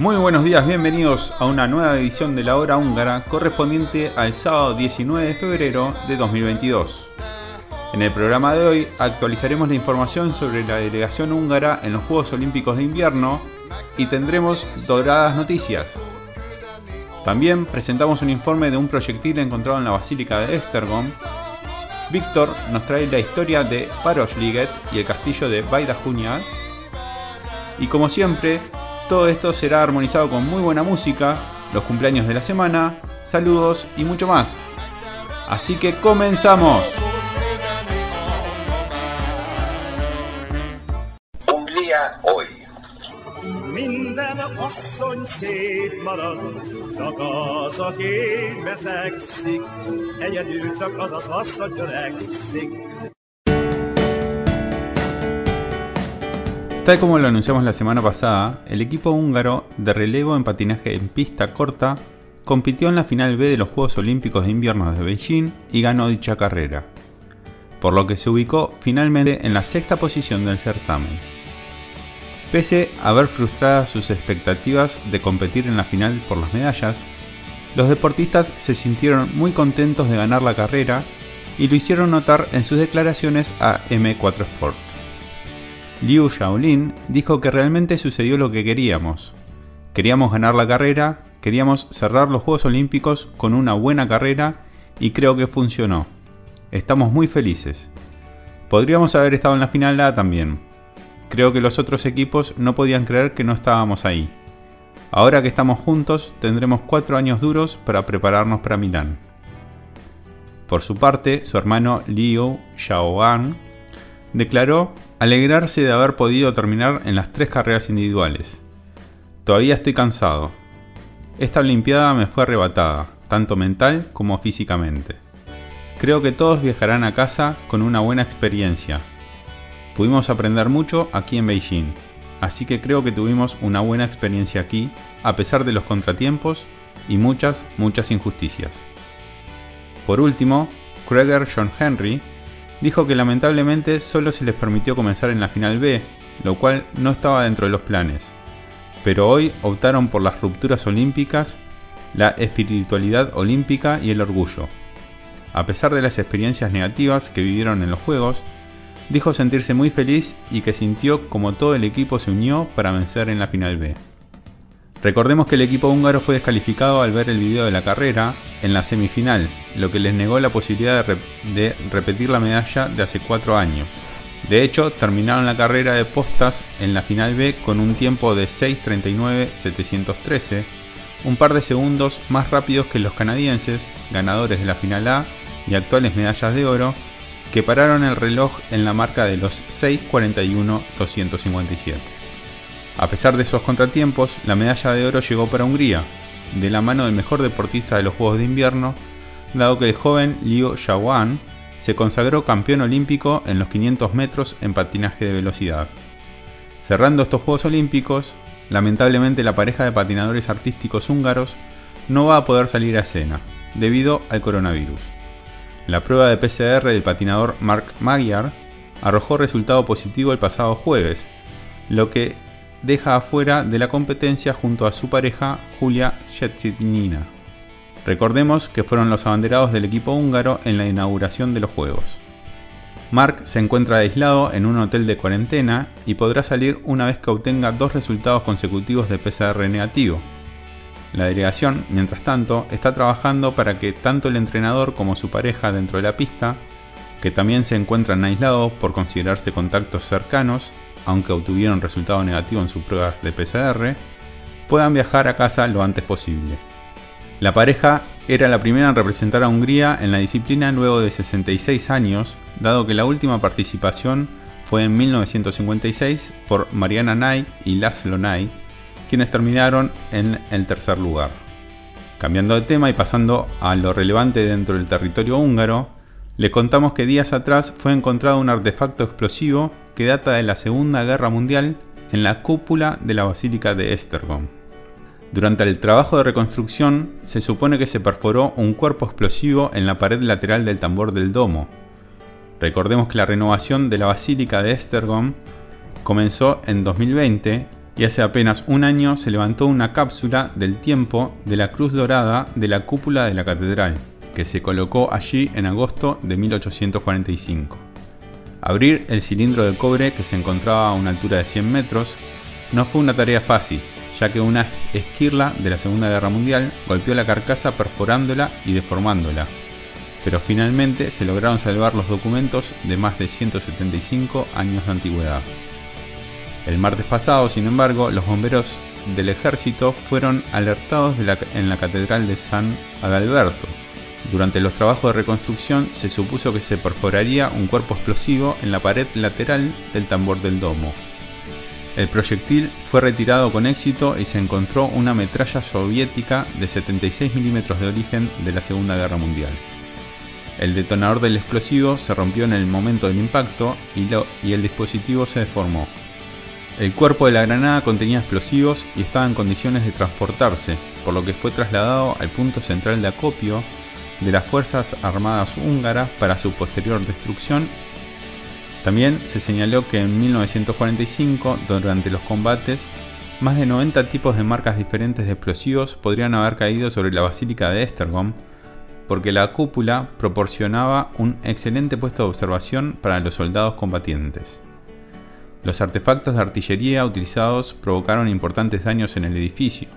Muy buenos días, bienvenidos a una nueva edición de la hora húngara correspondiente al sábado 19 de febrero de 2022. En el programa de hoy actualizaremos la información sobre la delegación húngara en los Juegos Olímpicos de Invierno y tendremos doradas noticias. También presentamos un informe de un proyectil encontrado en la Basílica de Estergom. Víctor nos trae la historia de Parosliget y el castillo de Baidajunia. Y como siempre, todo esto será armonizado con muy buena música, los cumpleaños de la semana, saludos y mucho más. Así que comenzamos. Tal como lo anunciamos la semana pasada, el equipo húngaro de relevo en patinaje en pista corta compitió en la final B de los Juegos Olímpicos de Invierno de Beijing y ganó dicha carrera, por lo que se ubicó finalmente en la sexta posición del certamen. Pese a ver frustradas sus expectativas de competir en la final por las medallas, los deportistas se sintieron muy contentos de ganar la carrera y lo hicieron notar en sus declaraciones a M4 Sport. Liu Shaolin dijo que realmente sucedió lo que queríamos. Queríamos ganar la carrera, queríamos cerrar los Juegos Olímpicos con una buena carrera y creo que funcionó. Estamos muy felices. Podríamos haber estado en la final A también. Creo que los otros equipos no podían creer que no estábamos ahí. Ahora que estamos juntos, tendremos cuatro años duros para prepararnos para Milán. Por su parte, su hermano Liu Xiaoan declaró alegrarse de haber podido terminar en las tres carreras individuales. Todavía estoy cansado. Esta Olimpiada me fue arrebatada, tanto mental como físicamente. Creo que todos viajarán a casa con una buena experiencia. Pudimos aprender mucho aquí en Beijing, así que creo que tuvimos una buena experiencia aquí, a pesar de los contratiempos y muchas, muchas injusticias. Por último, Kreger John Henry dijo que lamentablemente solo se les permitió comenzar en la final B, lo cual no estaba dentro de los planes. Pero hoy optaron por las rupturas olímpicas, la espiritualidad olímpica y el orgullo. A pesar de las experiencias negativas que vivieron en los Juegos, dijo sentirse muy feliz y que sintió como todo el equipo se unió para vencer en la final B. Recordemos que el equipo húngaro fue descalificado al ver el video de la carrera en la semifinal, lo que les negó la posibilidad de, re- de repetir la medalla de hace cuatro años. De hecho, terminaron la carrera de postas en la final B con un tiempo de 6.39.713, un par de segundos más rápidos que los canadienses, ganadores de la final A y actuales medallas de oro, que pararon el reloj en la marca de los 6.41.257. A pesar de esos contratiempos, la medalla de oro llegó para Hungría, de la mano del mejor deportista de los Juegos de Invierno, dado que el joven Liu Xiaoan se consagró campeón olímpico en los 500 metros en patinaje de velocidad. Cerrando estos Juegos Olímpicos, lamentablemente la pareja de patinadores artísticos húngaros no va a poder salir a escena, debido al coronavirus. La prueba de PCR del patinador Mark Magyar arrojó resultado positivo el pasado jueves, lo que deja afuera de la competencia junto a su pareja Julia Shetsitnina. Recordemos que fueron los abanderados del equipo húngaro en la inauguración de los Juegos. Mark se encuentra aislado en un hotel de cuarentena y podrá salir una vez que obtenga dos resultados consecutivos de PCR negativo. La delegación, mientras tanto, está trabajando para que tanto el entrenador como su pareja dentro de la pista, que también se encuentran aislados por considerarse contactos cercanos, aunque obtuvieron resultado negativo en sus pruebas de PCR, puedan viajar a casa lo antes posible. La pareja era la primera en representar a Hungría en la disciplina luego de 66 años, dado que la última participación fue en 1956 por Mariana Nay y Laszlo Nay, quienes terminaron en el tercer lugar. Cambiando de tema y pasando a lo relevante dentro del territorio húngaro, le contamos que días atrás fue encontrado un artefacto explosivo que data de la Segunda Guerra Mundial en la cúpula de la Basílica de Estergom. Durante el trabajo de reconstrucción se supone que se perforó un cuerpo explosivo en la pared lateral del tambor del domo. Recordemos que la renovación de la Basílica de Estergom comenzó en 2020 y hace apenas un año se levantó una cápsula del tiempo de la Cruz Dorada de la cúpula de la catedral, que se colocó allí en agosto de 1845. Abrir el cilindro de cobre que se encontraba a una altura de 100 metros no fue una tarea fácil, ya que una esquirla de la Segunda Guerra Mundial golpeó la carcasa perforándola y deformándola, pero finalmente se lograron salvar los documentos de más de 175 años de antigüedad. El martes pasado, sin embargo, los bomberos del ejército fueron alertados en la Catedral de San Adalberto. Durante los trabajos de reconstrucción se supuso que se perforaría un cuerpo explosivo en la pared lateral del tambor del domo, el proyectil fue retirado con éxito y se encontró una metralla soviética de 76 milímetros de origen de la Segunda Guerra Mundial. El detonador del explosivo se rompió en el momento del impacto y, y el dispositivo se deformó. El cuerpo de la granada contenía explosivos y estaba en condiciones de transportarse, por lo que fue trasladado al punto central de acopio de las Fuerzas Armadas húngaras para su posterior destrucción también se señaló que en 1945, durante los combates, más de 90 tipos de marcas diferentes de explosivos podrían haber caído sobre la basílica de Estergom, porque la cúpula proporcionaba un excelente puesto de observación para los soldados combatientes. Los artefactos de artillería utilizados provocaron importantes daños en el edificio.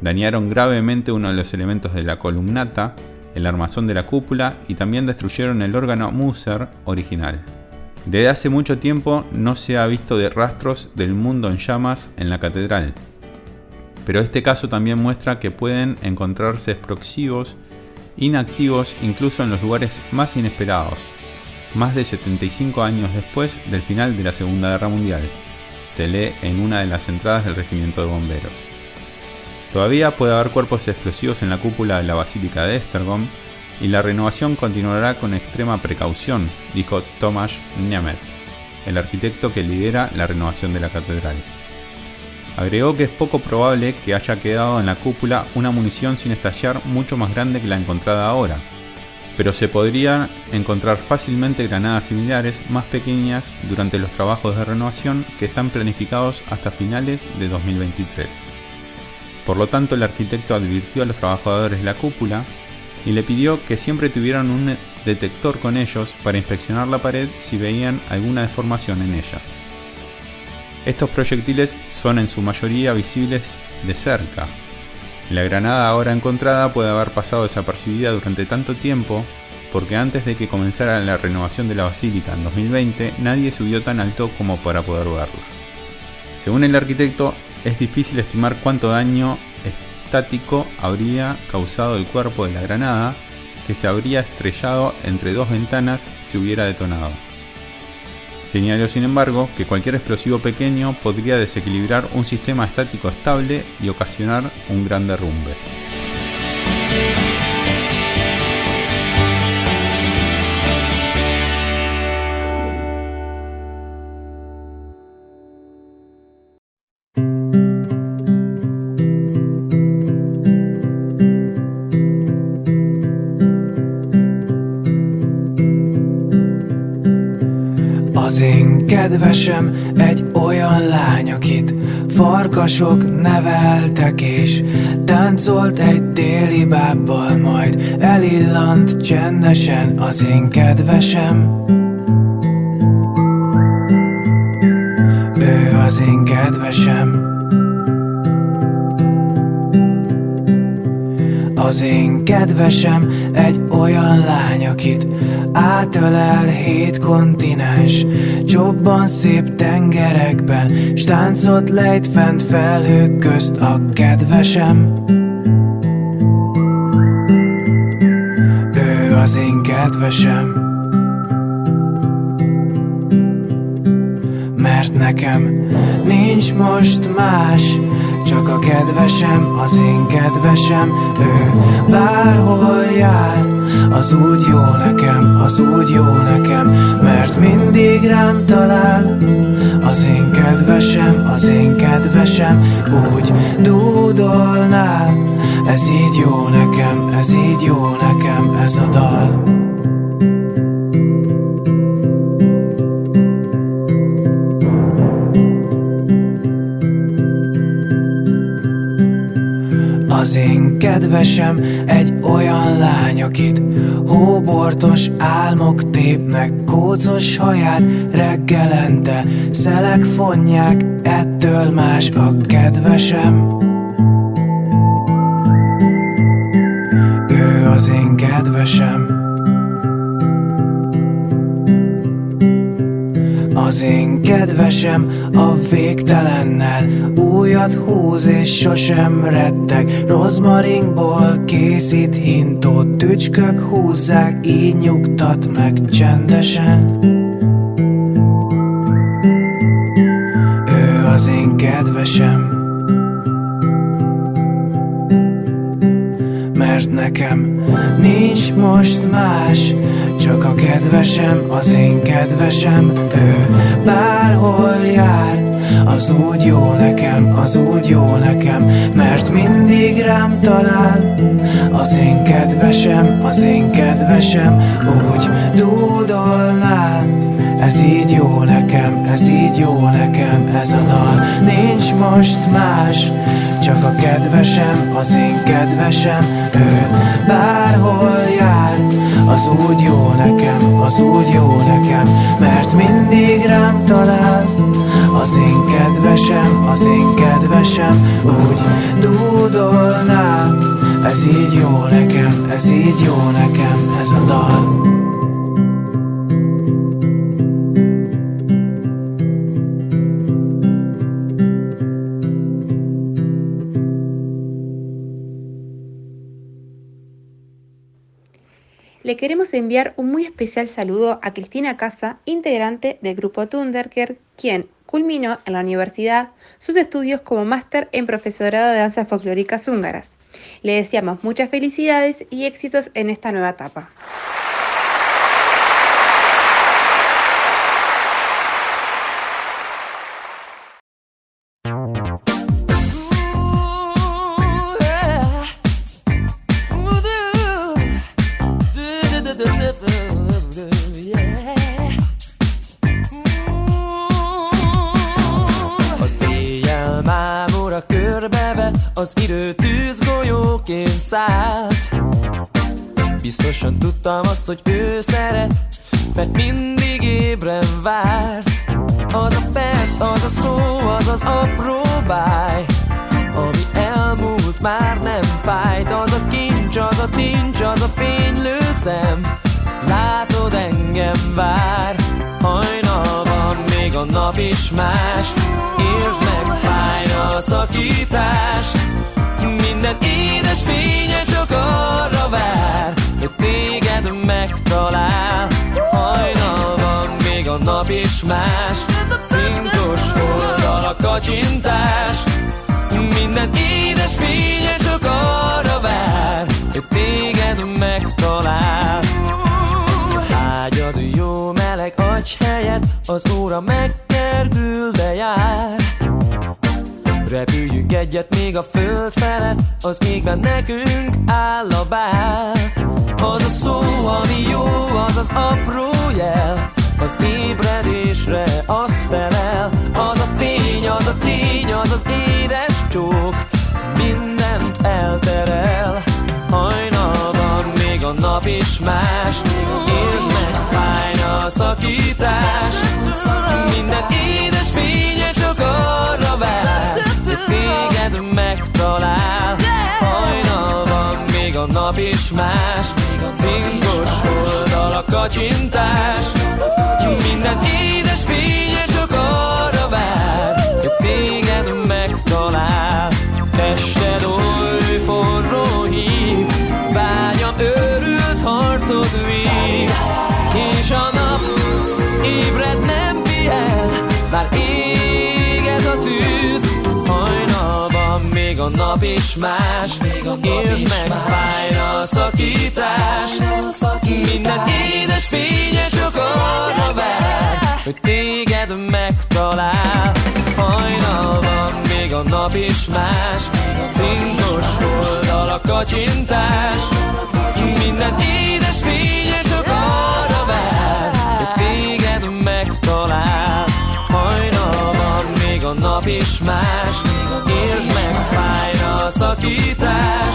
Dañaron gravemente uno de los elementos de la columnata, el armazón de la cúpula y también destruyeron el órgano Muser original. Desde hace mucho tiempo no se ha visto de rastros del mundo en llamas en la catedral, pero este caso también muestra que pueden encontrarse explosivos inactivos incluso en los lugares más inesperados, más de 75 años después del final de la Segunda Guerra Mundial, se lee en una de las entradas del regimiento de bomberos. Todavía puede haber cuerpos explosivos en la cúpula de la Basílica de Estergom y la renovación continuará con extrema precaución, dijo Tomasz Niemet, el arquitecto que lidera la renovación de la catedral. Agregó que es poco probable que haya quedado en la cúpula una munición sin estallar mucho más grande que la encontrada ahora, pero se podrían encontrar fácilmente granadas similares más pequeñas durante los trabajos de renovación que están planificados hasta finales de 2023. Por lo tanto, el arquitecto advirtió a los trabajadores de la cúpula y le pidió que siempre tuvieran un detector con ellos para inspeccionar la pared si veían alguna deformación en ella. Estos proyectiles son en su mayoría visibles de cerca. La granada ahora encontrada puede haber pasado desapercibida durante tanto tiempo porque antes de que comenzara la renovación de la basílica en 2020 nadie subió tan alto como para poder verla. Según el arquitecto, es difícil estimar cuánto daño estático habría causado el cuerpo de la granada, que se habría estrellado entre dos ventanas si hubiera detonado. Señaló sin embargo que cualquier explosivo pequeño podría desequilibrar un sistema estático estable y ocasionar un gran derrumbe. Kedvesem egy olyan lány, akit farkasok neveltek és táncolt egy déli bábbal, majd elillant csendesen az én kedvesem. Ő az én kedvesem. Az én kedvesem egy olyan lány, akit átölel hét kontinens. Csobban szép tengerekben, stáncot lejt fent felhők közt a kedvesem. Ő az én kedvesem. Mert nekem nincs most más csak a kedvesem, az én kedvesem Ő bárhol jár. Az úgy jó nekem, az úgy jó nekem Mert mindig rám talál. Az én kedvesem, az én kedvesem Úgy dúdolnál. Ez így jó nekem, ez így jó nekem Ez a dal Az én kedvesem egy olyan lány, akit hóbortos álmok tépnek, kócos haját reggelente, szelek fonják, ettől más a kedvesem. Az én kedvesem a végtelennel. Újat húz és sosem retteg. Rozmaringból készít hintót. Tücskök húzzák, így nyugtat meg csendesen. Ő az én kedvesem nekem. Nincs most más Csak a kedvesem, az én kedvesem. Ő bárhol jár az úgy jó nekem, az úgy jó nekem Mert mindig rám talál. Az én kedvesem, az én kedvesem Úgy dúdolnál Ez így jó nekem, ez így jó nekem Ez a dal. Nincs most más Csak a kedvesem, az én kedvesem. Ő bárhol jár Az úgy jó nekem, az úgy jó nekem. Mert mindig rám talál Az én kedvesem, az én kedvesem. Úgy dúdolnál Ez így jó nekem, ez így jó nekem Ez a dal Le queremos enviar un muy especial saludo a Cristina Casa, integrante del grupo Thunderker, quien culminó en la universidad sus estudios como máster en profesorado de danzas folclóricas húngaras. Le deseamos muchas felicidades y éxitos en esta nueva etapa. Szállt. Biztosan tudtam azt, hogy ő szeret, mert mindig ébren várt. Az a perc, az a szó, az az apró báj, ami elmúlt már nem fájt. Az a kincs, az a tincs, az a fénylő szem, látod engem vár. Hajnalban még a nap is más, Értsd meg, fájna a szakítás Minden édes fénye csak arra vár Hogy téged megtalál. Hajnalban még a nap is más Cinkos oldal a kacsintás. Minden édes fénye csak arra vár Hogy téged megtalál. Az ágyad jó meleg agy helyett Az óra megkergül, de jár Repüljünk egyet még a föld felett Az égben nekünk áll a bál Az a szó, ami jó, az az apró jel Az ébredésre az felel. Az a fény, az a tény, az az édes csók Mindent elterel. Hajnalban még a nap is más Értsd meg, fájna a szakítás. Minden édes fénye csak arra téged megtalál. Hajnalban még a nap is más. Cinkos oldal a kacsintás. Minden édes fénye csak arra vár Hogy téged megtalál. Tested oly forró hív Vágyam őrült harcot vív. És a nap ébred nem pihen Már éget még a nap is más. Értsd meg, fájna a szakítás. Minden édes fénye csak arra vár Hogy téged megtalál. Hajnalban még a nap is más. Cinkos oldal a kacsintás. Minden édes fénye a nap is más. Értsd meg, fájna a szakítás.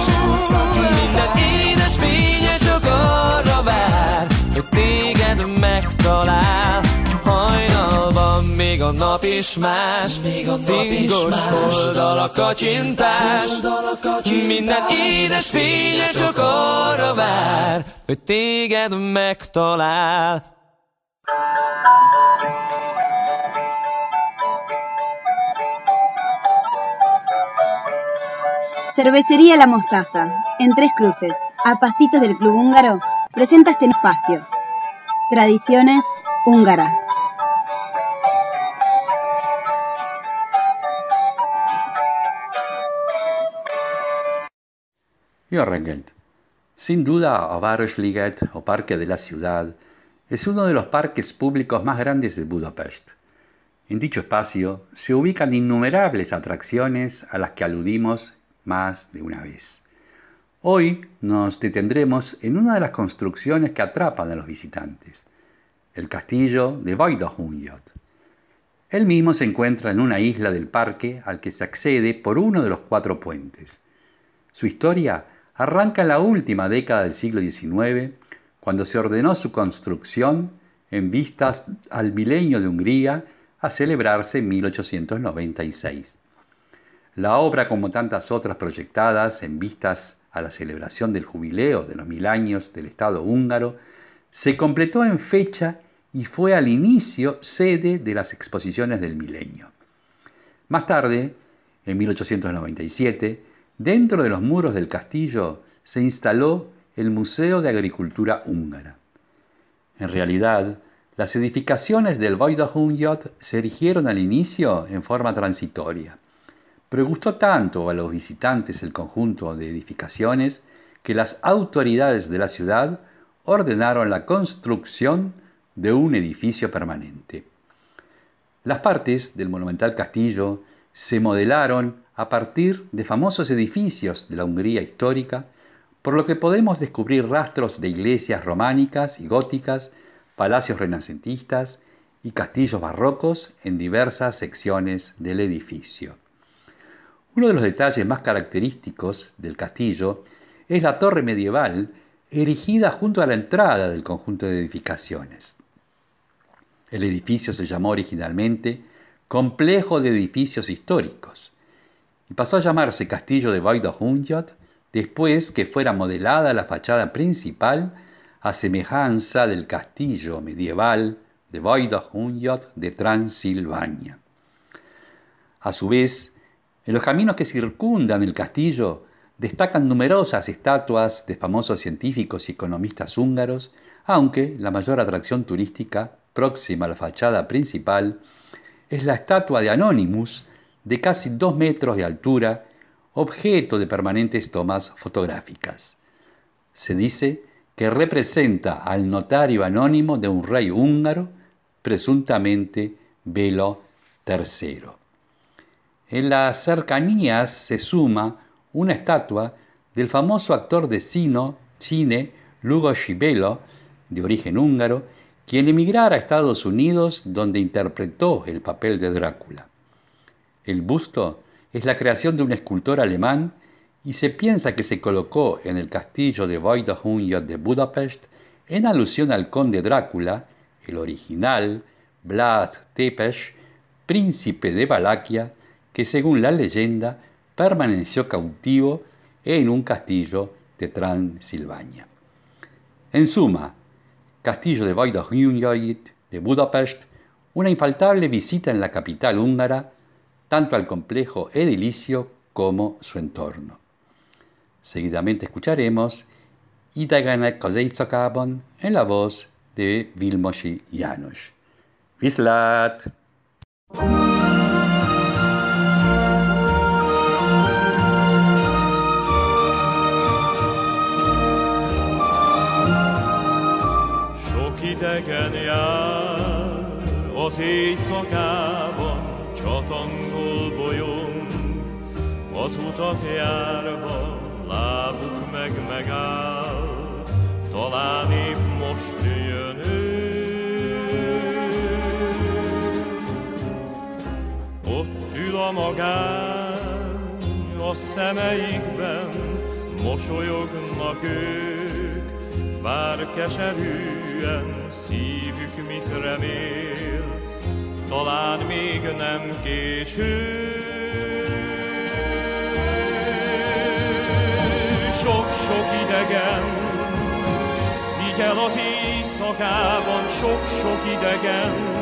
Minden édes fénye csak arra vár Hogy téged megtalál. Hajnalban még a nap is más. Cinkos oldal a kacsintás. Minden édes fénye csak arra vár Hogy téged megtalál Cervecería La Mostaza, en Tres Cruces, a pasitos del Club Húngaro, presenta este espacio. Tradiciones húngaras. Sin duda, a Városliget, o Parque de la Ciudad, es uno de los parques públicos más grandes de Budapest. En dicho espacio se ubican innumerables atracciones a las que aludimos más de una vez. Hoy nos detendremos en una de las construcciones que atrapan a los visitantes, el castillo de Vajdahunyad. Él mismo se encuentra en una isla del parque al que se accede por uno de los cuatro puentes. Su historia arranca en la última década del siglo XIX, cuando se ordenó su construcción en vistas al milenio de Hungría a celebrarse en 1896. La obra, como tantas otras proyectadas en vistas a la celebración del jubileo de los mil años del Estado húngaro, se completó en fecha y fue al inicio sede de las exposiciones del milenio. Más tarde, en 1897, dentro de los muros del castillo se instaló el Museo de Agricultura Húngara. En realidad, las edificaciones del Vajdahunyad se erigieron al inicio en forma transitoria, pero gustó tanto a los visitantes el conjunto de edificaciones que las autoridades de la ciudad ordenaron la construcción de un edificio permanente. Las partes del monumental castillo se modelaron a partir de famosos edificios de la Hungría histórica, por lo que podemos descubrir rastros de iglesias románicas y góticas, palacios renacentistas y castillos barrocos en diversas secciones del edificio. Uno de los detalles más característicos del castillo es la torre medieval erigida junto a la entrada del conjunto de edificaciones. El edificio se llamó originalmente Complejo de Edificios Históricos y pasó a llamarse Castillo de Vajdahunyad después que fuera modelada la fachada principal a semejanza del castillo medieval de Vajdahunyad de Transilvania. A su vez, en los caminos que circundan el castillo destacan numerosas estatuas de famosos científicos y economistas húngaros, aunque la mayor atracción turística próxima a la fachada principal es la estatua de Anonymous de casi dos metros de altura, objeto de permanentes tomas fotográficas. Se dice que representa al notario anónimo de un rey húngaro, presuntamente Belo III. En las cercanías se suma una estatua del famoso actor de cine Lugo Shibelo, de origen húngaro, quien emigrara a Estados Unidos donde interpretó el papel de Drácula. El busto es la creación de un escultor alemán y se piensa que se colocó en el castillo de Vajdahunyad de Budapest en alusión al conde Drácula, el original Vlad Tepes, príncipe de Valaquia, que según la leyenda permaneció cautivo en un castillo de Transilvania. En suma, Castillo de Vajdahunyait de Budapest, una infaltable visita en la capital húngara, tanto al complejo edilicio como su entorno. Seguidamente escucharemos Idegenek az éjszakában en la voz de Vilmosi János. Viszlát! Sok idegen jár. Az éjszakában, csatangol bolyong, az utat járva, lábuk meg megáll, talán épp most jön ő. Ott ül a magány, a szemeikben mosolyognak ők, bár keserűen szívük mit remél, talán még nem késő. Sok-sok idegen, figyel az éjszakában, sok-sok idegen,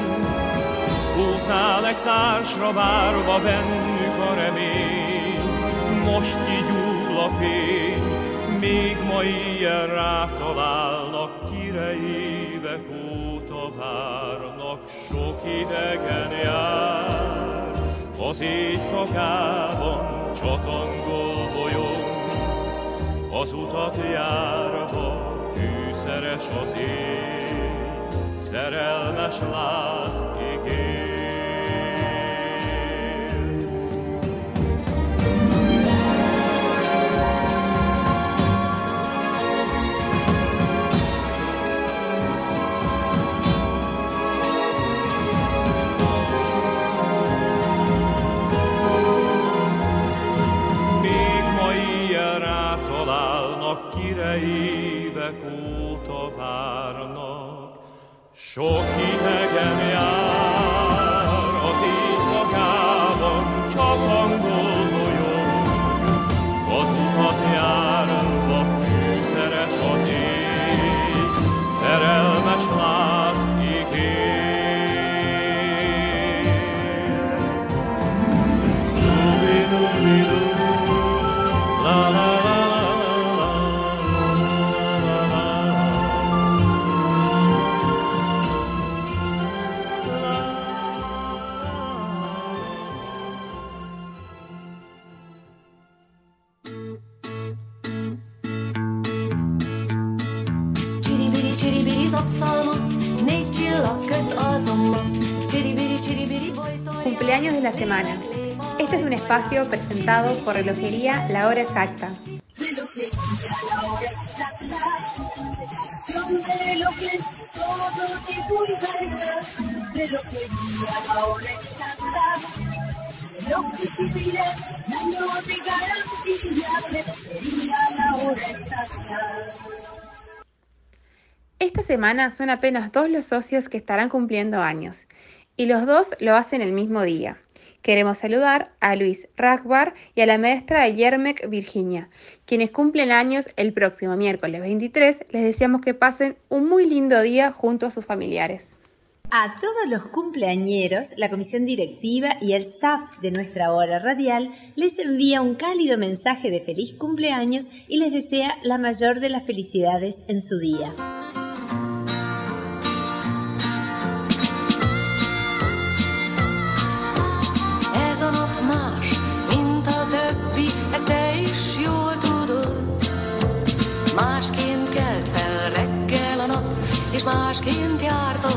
Húzál egy társra várva bennük a remény, most kigyúl a fény, még ma ilyen rátalálnak, kire évek óta várnak, sok idegen jár, az éjszakában csatangol bolyong, az utat járva fűszeres az ég, szerelmes lázt presentado por Relojería La Hora Exacta. Esta semana son apenas dos los socios que estarán cumpliendo años y los dos lo hacen el mismo día. Queremos saludar a Luis Ragbar y a la maestra de Yermek, Virginia, quienes cumplen años el próximo miércoles 23. Les deseamos que pasen un muy lindo día junto a sus familiares. A todos los cumpleañeros, la comisión directiva y el staff de nuestra hora radial les envía un cálido mensaje de feliz cumpleaños y les desea la mayor de las felicidades en su día. Másként kelt fel reggel a nap, és másként járt a